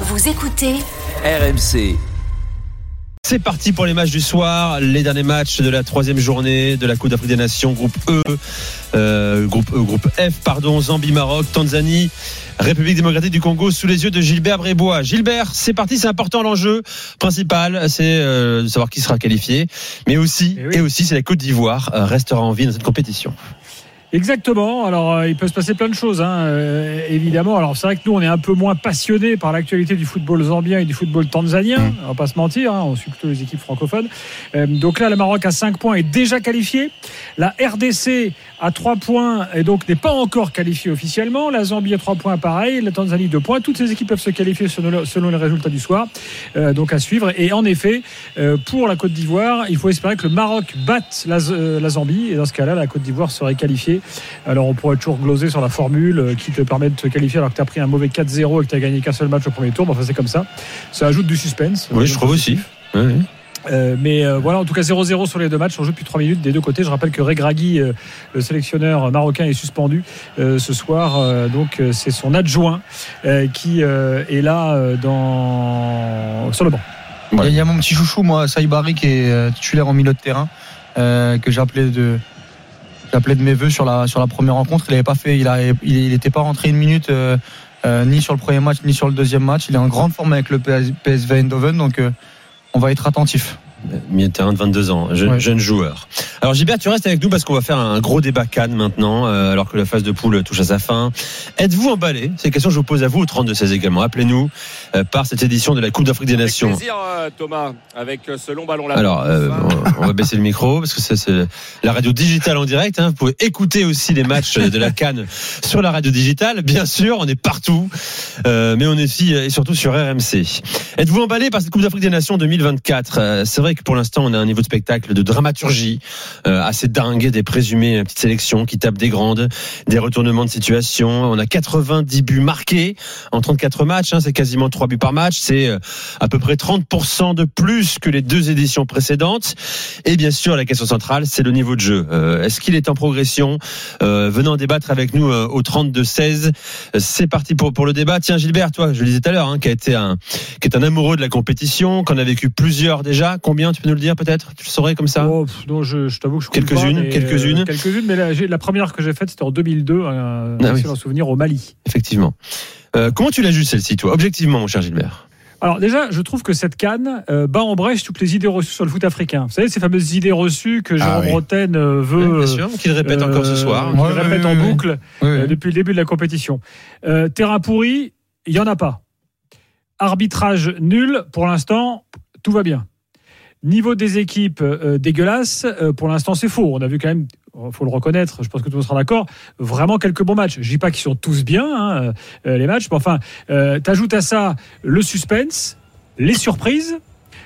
Vous écoutez RMC. C'est parti pour les matchs du soir, les derniers matchs de la troisième journée de la Coupe d'Afrique des Nations, groupe E, euh, groupe E, groupe F, pardon, Zambie, Maroc, Tanzanie, République démocratique du Congo, sous les yeux de Gilbert Brébois. Gilbert, c'est parti, c'est important l'enjeu principal, c'est euh, de savoir qui sera qualifié, mais aussi, Eh oui. et aussi, c'est la Côte d'Ivoire euh, restera en vie dans cette compétition. Exactement. Alors, euh, il peut se passer plein de choses, hein, euh, évidemment. Alors, c'est vrai que nous, on est un peu moins passionnés par l'actualité du football zambien et du football tanzanien. On va pas se mentir. hein, on suit plutôt les équipes francophones. Euh, donc là, le Maroc a 5 points est déjà qualifié. La RDC a 3 points et donc n'est pas encore qualifiée officiellement. La Zambie a 3 points, pareil. La Tanzanie 2 points. Toutes ces équipes peuvent se qualifier selon, selon les résultats du soir. Donc à suivre. Et en effet, pour la Côte d'Ivoire, il faut espérer que le Maroc batte la Zambie. Et dans ce cas-là, la Côte d'Ivoire serait qualifiée. Alors on pourrait toujours gloser sur la formule euh, qui te permet de te qualifier alors que tu as pris un mauvais 4-0 et que tu as gagné qu'un seul match au premier tour. Mais enfin, c'est comme ça. Ça ajoute du suspense. Oui, je trouve aussi. Oui, oui. Euh, mais euh, voilà, en tout cas 0-0 sur les deux matchs. On joue depuis 3 minutes des deux côtés. Je rappelle que Regragui, euh, le sélectionneur marocain, est suspendu euh, ce soir. Euh, donc euh, c'est son adjoint euh, qui euh, est là euh, dans... sur le banc. Il y, y a mon petit chouchou, moi, Saïbari, qui est euh, titulaire en milieu de terrain, euh, que j'appelais de, j'appelais de mes voeux sur la, première rencontre. Il n'avait pas fait, il a, il, il était pas rentré une minute, euh, euh, ni sur le premier match, ni sur le deuxième match. Il est en grande forme avec le PS, PSV Eindhoven, donc euh, on va être attentif. Milieu de terrain de 22 ans, jeune, Ouais. jeune joueur. Alors Gilbert, tu restes avec nous parce qu'on va faire un gros débat Cannes maintenant, euh, alors que la phase de poule touche à sa fin. Êtes-vous emballé? C'est une question que je vous pose à vous au 32-16 également. Appelez-nous euh, par cette édition de la Coupe d'Afrique des Avec Nations. plaisir, euh, Thomas, avec euh, ce long ballon là. Alors, euh, on- on va baisser le micro parce que c'est- c'est la radio digitale en direct. hein. Vous pouvez écouter aussi les matchs de la Cannes sur la radio digitale. Bien sûr, on est partout, euh, mais on est aussi et surtout sur RMC. Êtes-vous emballé par cette Coupe d'Afrique des Nations 2024 Euh, C'est vrai pour l'instant, on a un niveau de spectacle, de dramaturgie euh, assez dingue, des présumés petites sélections qui tapent des grandes, des retournements de situation. On a 90 buts marqués en 34 matchs. hein. c'est quasiment 3 buts par match. C'est euh, à peu près 30% de plus que les deux éditions précédentes. Et bien sûr, la question centrale, c'est le niveau de jeu. Euh, Est-ce qu'il est en progression? Euh, en débattre avec nous au 32-16. Euh, C'est parti pour, pour le débat. Tiens, Gilbert, toi, je le disais tout à l'heure, hein, qui, a été un, qui est un amoureux de la compétition, qu'on a vécu plusieurs déjà. Combien, tu peux nous le dire peut-être? Tu le saurais comme ça? Oh, pff, non, je, je t'avoue que je Quelques-unes, quelques-unes. euh, quelques-unes, mais la, j'ai- la première que j'ai faite, c'était en 2002, un, Ah oui. un souvenir au Mali. Effectivement. Euh, comment tu l'as juste celle-ci, toi? Objectivement, mon cher Gilbert. Alors déjà, je trouve que cette canne euh, bat en brèche toutes les idées reçues sur le foot africain. Vous savez, ces fameuses idées reçues que Jérôme oui. Roten euh, veut... bien sûr, qu'il répète encore ce euh, soir. qu'il Ouais, répète ouais, en ouais, boucle euh, depuis le début de la compétition. Euh, terrain pourri, il y en a pas. Arbitrage nul, pour l'instant, tout va bien. Niveau des équipes euh, dégueulasse, euh, pour l'instant c'est faux. On a vu quand même, il faut le reconnaître, je pense que tout le monde sera d'accord, vraiment quelques bons matchs. Je dis pas qu'ils sont tous bien, hein, euh, les matchs, mais enfin, euh, t'ajoutes à ça le suspense, les surprises.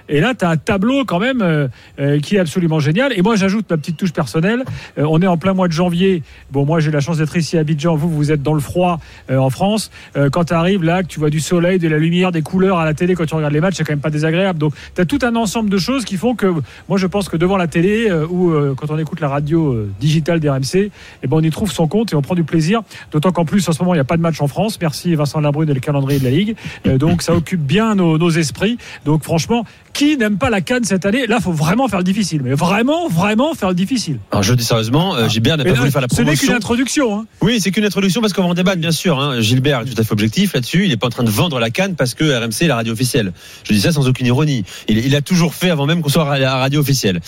Et là, tu as un tableau quand même euh, euh, qui est absolument génial. Et moi, j'ajoute ma petite touche personnelle. Euh, on est en plein mois de janvier. Bon, moi, j'ai la chance d'être ici à Abidjan. Vous, vous êtes dans le froid en France. Quand tu arrives là, que tu vois du soleil, de la lumière, des couleurs à la télé quand tu regardes les matchs, c'est quand même pas désagréable. Donc, tu as tout un ensemble de choses qui font que moi, je pense que devant la télé ou quand on écoute la radio digitale d'RMC, eh ben, on y trouve son compte et on prend du plaisir. D'autant qu'en plus, en ce moment, il n'y a pas de match en France. Merci Vincent Labrune et le calendrier de la Ligue. Donc, ça occupe bien nos esprits. Donc, franchement, qui n'aime pas la canne cette année? Là, faut vraiment faire le difficile. Mais vraiment, vraiment faire le difficile. Alors je dis sérieusement, euh, Gilbert n'a pas là, voulu faire la ce n'est qu'une promotion. introduction. Hein. Oui, c'est qu'une introduction parce qu'on va en débattre, bien sûr. Hein. Gilbert est tout à fait objectif là-dessus. Il n'est pas en train de vendre la canne parce que RMC est la radio officielle. Je dis ça sans aucune ironie. Il, il a toujours fait avant même qu'on soit à la radio officielle.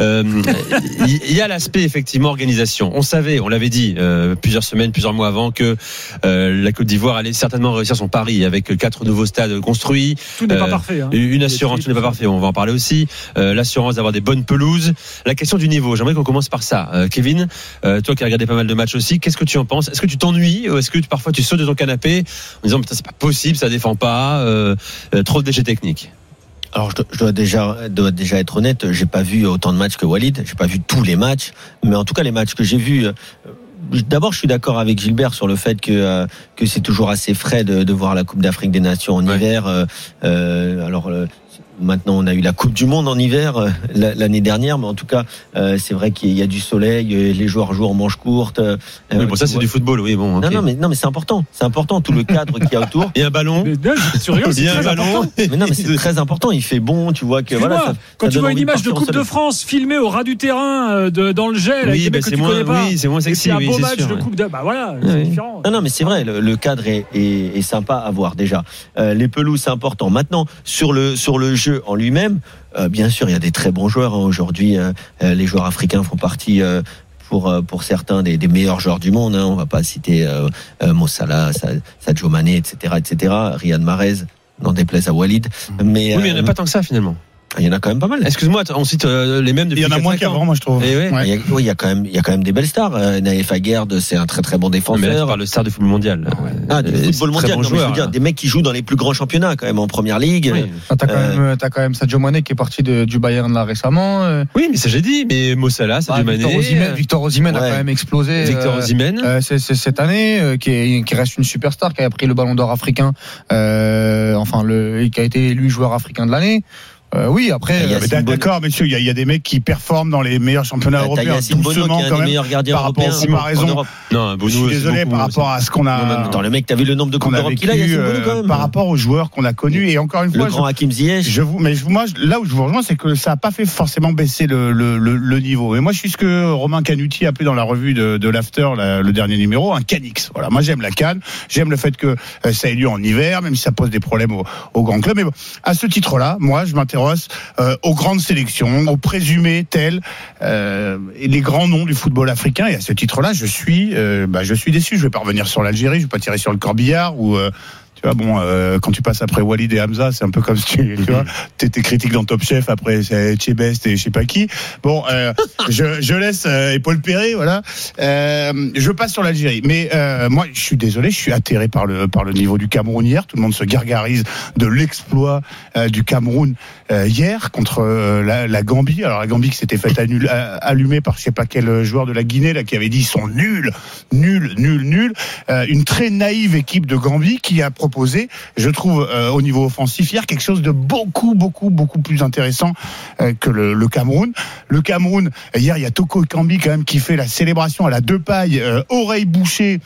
Euh, il il y a l'aspect effectivement organisation. On savait, on l'avait dit euh, plusieurs semaines, plusieurs mois avant que la Côte d'Ivoire allait certainement réussir son pari avec quatre nouveaux stades construits. Tout n'est pas parfait. Hein. Une assurance, tout n'est pas parfait, on va en parler aussi. Euh, L'assurance d'avoir des bonnes pelouses. La question du niveau, j'aimerais qu'on commence par ça. Euh, Kevin, euh, toi qui as regardé pas mal de matchs aussi, qu'est-ce que tu en penses? Est-ce que tu t'ennuies ou est-ce que tu- parfois tu sautes de ton canapé en disant putain c'est pas possible, ça défend pas, trop de déchets techniques? Alors je dois, je dois déjà, dois déjà être honnête, j'ai pas vu autant de matchs que Walid, j'ai pas vu tous les matchs, mais en tout cas les matchs que j'ai vus, d'abord, je suis d'accord avec Gilbert sur le fait que euh, que c'est toujours assez frais de, de voir la Coupe d'Afrique des Nations en Ouais. hiver. euh, euh, alors. Maintenant, on a eu la Coupe du Monde en hiver euh, la- l'année dernière, mais en tout cas, euh, c'est vrai qu'il y a du soleil, euh, les joueurs jouent en manches courtes. euh, Oui, bon, ça, c'est du football, oui, bon. Non, non, mais non, mais c'est important. C'est important tout le cadre qu'il y a autour. Et un ballon. Mais, non, tu rigoles, c'est Il y a un ballon. important. Mais non, mais c'est très important. Il fait bon, tu vois que voilà. ça- quand ça tu vois une image de Coupe de. France filmée au ras du terrain, euh, de- dans le gel, avec Oui, des bah, c'est moins, oui, c'est moins sexy, c'est un beau match de. Coupe de... Bah voilà, Ouais, c'est différent. Non, non, mais c'est vrai, le, cadre est, sympa à voir déjà. Les pelouses, c'est important. Maintenant, sur le, sur le jeu en lui-même, euh, bien sûr, il y a des très bons joueurs. hein. Aujourd'hui, euh, euh, les joueurs africains font partie. euh, pour, pour certains des, des meilleurs joueurs du monde, hein. on va pas citer euh, euh, Mossala, Sa- Sadio Mané, etc., etc. Riyad Mahrez, n'en déplaise à Walid, mais Oui, mais il n'y en a pas tant que ça, finalement. Il y en a quand même pas mal. Excuse-moi, on cite euh, les mêmes depuis Il y en a 4-5 moins qu'avant, moi, je trouve. Eh ouais. Ouais. Il y a, oui, il y a quand même, il y a quand même des belles stars. Euh, Naïf Aguerd, c'est un très très bon là, défenseur. parles de star du football mondial. Ah, du Euh, football très mondial. bon non, mais je joueur, veux dire, là. des mecs qui jouent dans les plus grands championnats quand même en première ligue. Oui. Ah, T'as quand, Euh, même, t'as quand même Sadio Mané qui est parti de- du Bayern là récemment. euh. Oui, mais ça j'ai dit. Mais Mossala, Bah, Sadio Mané, Victor Osimhen, euh, Victor Osimhen a quand même explosé. Victor euh, Osimhen. euh, c'est- c'est cette année, euh, qui, est- qui reste une superstar, qui a pris le Ballon d'Or africain, euh, enfin le, et qui a été élu joueur africain de l'année. Euh, oui, après, Il y a euh. D'accord, messieurs, il y, a- il y a des mecs qui performent dans les meilleurs championnats T'as européens. Doucement, quand même. par rapport aux comparaisons. Non, Bono, Je suis c'est désolé beaucoup, par rapport à ce qu'on a, Attends, le mec, t'as vu le nombre de qu'on a vécu qu'il a, Bono, euh, quand même par rapport aux joueurs qu'on a connus. Et encore une Le fois, grand Hakim Ziyech. Je vous, mais je- moi, je- là où je vous rejoins, c'est que ça n'a pas fait forcément baisser le, le, le, le niveau. Et moi, je suis ce que Romain Canuti a appelé dans la revue de, de l'After, la- le dernier numéro, un canix. Voilà. Moi, j'aime la canne. J'aime le fait que ça ait lieu en hiver, même si ça pose des problèmes aux, aux grands clubs. Mais bon, à ce titre-là, moi, je euh, aux grandes sélections, aux présumés tels euh, les grands noms du football africain. Et à ce titre-là, je suis, euh, bah, je suis déçu. Je vais pas revenir sur l'Algérie, je vais pas tirer sur le corbillard ou. Tu vois, bon, euh, quand tu passes après Walid et Hamza, c'est un peu comme si tu, tu vois, t'étais critique dans Top Chef, après c'est Chebest et je sais pas qui. Bon, euh, je, je laisse euh, et Paul Perret, voilà. Euh, je passe sur l'Algérie, mais euh, moi, je suis désolé, je suis atterré par le par le niveau du Cameroun hier. Tout le monde se gargarise de l'exploit euh, du Cameroun euh, hier contre la, la Gambie. Alors la Gambie qui s'était faite allumer par je sais pas quel joueur de la Guinée là qui avait dit ils sont nuls, nuls, nuls, nuls. Euh, une très naïve équipe de Gambie qui a proposé, je trouve, euh, au niveau offensif hier quelque chose de beaucoup, beaucoup, beaucoup plus intéressant euh, que le, Cameroun. Le Cameroun, hier il y a Toko Kambi quand même qui fait la célébration à la deux pailles, euh, oreille bouchée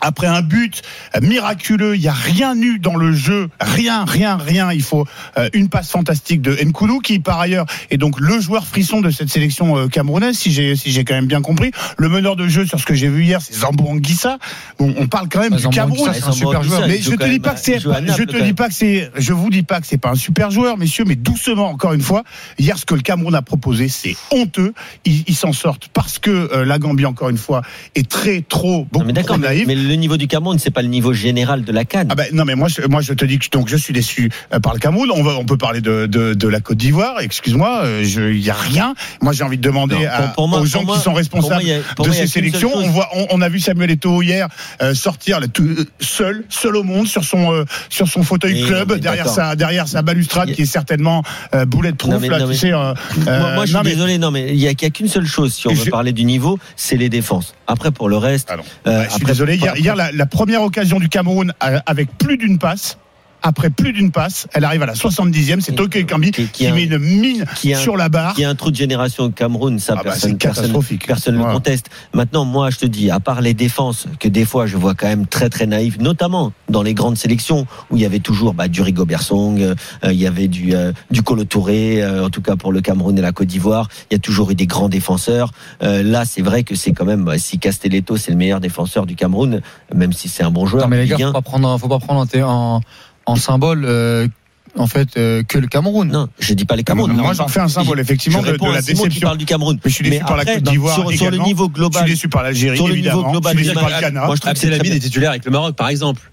après un but miraculeux, il y a rien eu dans le jeu, rien, rien, rien. Il faut euh, une passe fantastique de Nkoulou qui par ailleurs est donc le joueur frisson de cette sélection euh, camerounaise, si j'ai si j'ai quand même bien compris. Le meneur de jeu sur ce que j'ai vu hier, c'est Zambo Anguissa. Bon, on parle quand même du Zambo Cameroun. C'est un super joueur. Mais je te dis pas que c'est, je te dis pas que c'est, je vous dis pas que c'est pas un super joueur, messieurs, mais doucement encore une fois. Hier, ce que le Cameroun a proposé, c'est honteux. Ils s'en sortent parce que euh, la Gambie, encore une fois, est très trop Non, beaucoup mais trop naïve. mais le niveau du Cameroun, c'est pas le niveau général de la Cannes. Ah ben non mais moi je, moi je te dis que donc je suis déçu euh, par le Cameroun. On va on peut parler de de, de la Côte d'Ivoire. Excuse-moi, euh, il y a rien. Moi j'ai envie de demander Non, à- pour- pour moi- aux gens moi- qui sont moi, responsables a- de ces sélections. On voit on, on a vu Samuel Eto'o hier euh, sortir là, tout, euh, seul seul au monde sur son euh, sur son fauteuil club non, derrière sa derrière sa balustrade a- qui est certainement euh, Non, mais- là tu sais. moi, je suis désolé, non, mais il y a, qu'une seule chose, si on veut parler du niveau, c'est les défenses. Après, pour le reste, Ah je suis désolé. Hier, hier, la, la première occasion du Cameroun euh, avec plus d'une passe. Après plus d'une passe, elle arrive à la 70e. C'est Toko Ekambi Qui- qui, qui a- met une mine qui a- sur la barre. qu'il y a un trou de génération au Cameroun, ça, Ah bah, personne, catastrophique. personne ne Ouais. le conteste. Maintenant, moi, je te dis, à part les défenses, que des fois, je vois quand même très, très naïfs, notamment dans les grandes sélections, où il y avait toujours bah, du Rigobert Song, euh, euh, il y avait du, euh, du Kolo Touré, euh, en tout cas pour le Cameroun et la Côte d'Ivoire. Il y a toujours eu des grands défenseurs. Euh, là, c'est vrai que c'est quand même, bah, si Castelletto, c'est le meilleur défenseur du Cameroun, même si c'est un bon joueur, Non, mais les gars, Ligue 1, faut pas prendre, faut pas prendre en, en, symbole euh, en fait euh, que le Cameroun. non, je dis pas les Cameroun. Moi, j'en fais un symbole, effectivement, je de, la Simon qui déception. parle du Cameroun. Mais je suis déçu par la Côte d'Ivoire sur, sur le niveau Je suis global, déçu par l'Algérie, sur le niveau global, je suis déçu par le Ghana. moi, je trouve que Abdelhamid bien. est titulaire avec le Maroc, par exemple.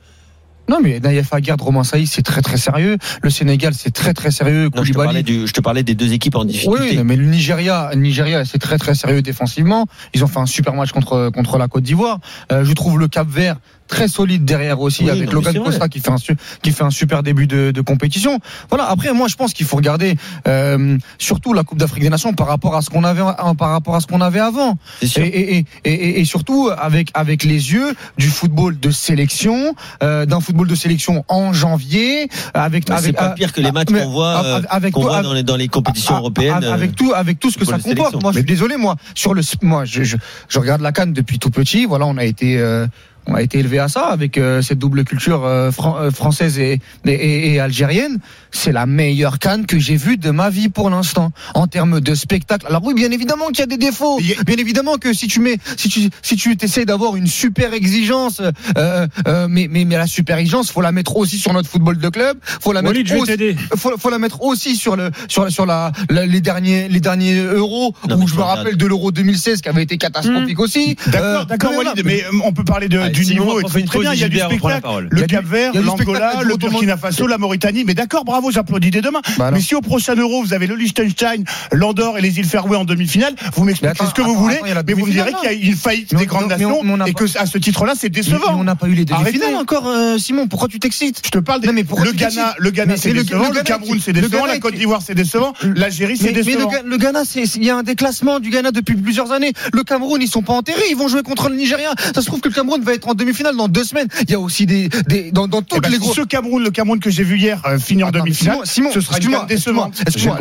Non, mais Naïef Aguerd, Romain Saïs, c'est très très sérieux. Le Sénégal, c'est très très sérieux. Non, je te, parlais du, je te parlais des deux équipes en difficulté. oui, mais le Nigeria, Nigeria, c'est très très sérieux défensivement. Ils ont fait un super match contre contre la Côte d'Ivoire. Euh, je trouve le Cap Vert très solide derrière aussi Oui, avec non, Logan. Costa qui fait un qui fait un super début de, de compétition. Voilà. Après, moi, je pense qu'il faut regarder euh, surtout la Coupe d'Afrique des Nations par rapport à ce qu'on avait par rapport à ce qu'on avait avant. Et, et, et, et, et surtout avec avec les yeux du football de sélection, euh, d'un football de sélection en janvier, avec avec C'est pas euh, pire que les matchs mais qu'on voit, euh, avec qu'on tout- voit dans les, dans les compétitions européennes. euh, avec tout avec tout ce que ça comporte moi je suis désolé moi sur le moi je, je, je regarde la canne depuis tout petit voilà on a été euh, on a été élevé à ça avec euh, cette double culture euh, fran- euh, française et, et, et- et algérienne. C'est la meilleure canne que j'ai vue de ma vie pour l'instant en termes de spectacle. Alors oui, bien évidemment qu'il y a des défauts. Bien évidemment que si tu mets, si tu, si tu essaies d'avoir une super exigence, euh, euh, mais, mais, mais la super exigence, faut la mettre aussi sur notre football de club. Faut la Walid, mettre je vais aussi, t'aider. faut, faut la mettre aussi sur le sur sur la, la- les derniers les derniers euros Non, où je me rappelle de l'euro 2016 qui avait été catastrophique aussi. D'accord, Euh, d'accord, mais mais on peut parler de, Allez, du Simon, niveau. et Très bien, il y a du spectacle. Le Cap Vert, l'Angola, le. Burkina Faso, la Mauritanie. Mais d'accord, bravo, j'applaudis dès demain. Bah mais si au prochain Euro, vous avez le Liechtenstein, l'Andorre et les îles Féroé en demi-finale, vous m'expliquez ce que vous voulez, mais vous me direz qu'il y a une faillite des grandes nations et que à ce titre-là, c'est décevant. on n'a pas eu les demi-finales encore, euh, Simon. Pourquoi tu t'excites Je te parle des, le Ghana, le Ghana c'est le- décevant, le Cameroun c'est décevant, la Côte d'Ivoire c'est décevant, l'Algérie c'est mais, mais le, décevant. Ghana, il y a un déclassement du Ghana depuis plusieurs années. Le Cameroun, ils sont pas enterrés. Ils vont jouer contre le Nigeria. Ça se trouve que le Cameroun va être en demi-finale dans deux semaines. Il y a aussi des, des dans, dans Eh toutes ben, les si gros. ce Cameroun, le Cameroun que j'ai vu hier euh, finir en demi-finale, Simon, Simon, ce sera une excuse-moi,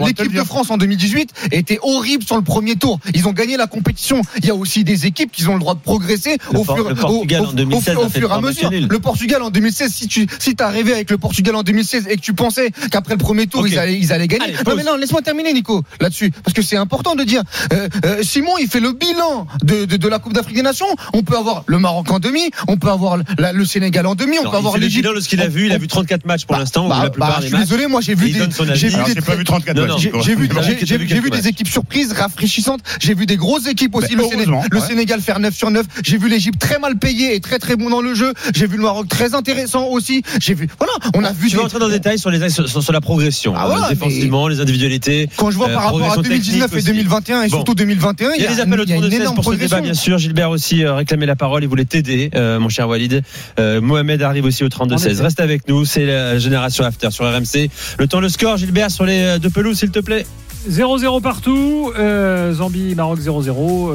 L'équipe de. France en 2018 était horrible sur le premier tour. Ils ont gagné la compétition. Il y a aussi des équipes qui ont le droit de progresser Le au fur, le Portugal au- au- en 2016 au, a au fait fur et à mesure. Le Portugal en 2016, si tu si t'as rêvé avec le Portugal en 2016 et que tu pensais qu'après le premier tour ils allaient ils allaient gagner. Allez, non, pause. mais non, laisse-moi terminer Nico là-dessus parce que c'est important de dire. Euh, euh, Simon, il fait le bilan de, de, de la Coupe d'Afrique des Nations. On peut avoir le Maroc en demi, on peut avoir la- le Sénégal en demi, on Non, peut avoir l'Égypte. ce qu'il a vu. Il a vu 34 matchs pour Bah, l'instant, bah, bah, je suis désolé, moi j'ai vu des j'ai vu vu 34 Non, matchs. non, j'ai vu, des équipes surprises, rafraîchissantes. J'ai vu des grosses équipes aussi. Le. Sénégal faire 9 sur 9. J'ai vu l'Égypte très mal payée et très très bon dans le jeu. J'ai vu le Maroc très intéressant aussi. J'ai vu, voilà, on a vu Tu vas entrer dans le détail sur, les, sur, sur la progression, Ah euh, défensivement, les individualités. Quand je vois Euh, par rapport à progression 2019 et technique 2021 et surtout 2021, Il y a des appels autour de une 16 énorme pour ce débat, bien sûr. Gilbert aussi euh, réclamait la parole. Il voulait t'aider, euh, mon cher Walid. Euh, Mohamed arrive aussi au 32-16. Reste avec nous. C'est la génération after sur RMC. Le temps, le score, Gilbert, sur les euh, deux pelouses, s'il te plaît. 0-0 partout. euh, Zambie, Maroc 0-0.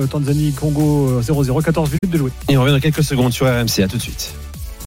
euh, Tanzanie, Congo euh, 0-0. 14 minutes de jouer. Et on revient dans quelques secondes sur RMC. À tout de suite.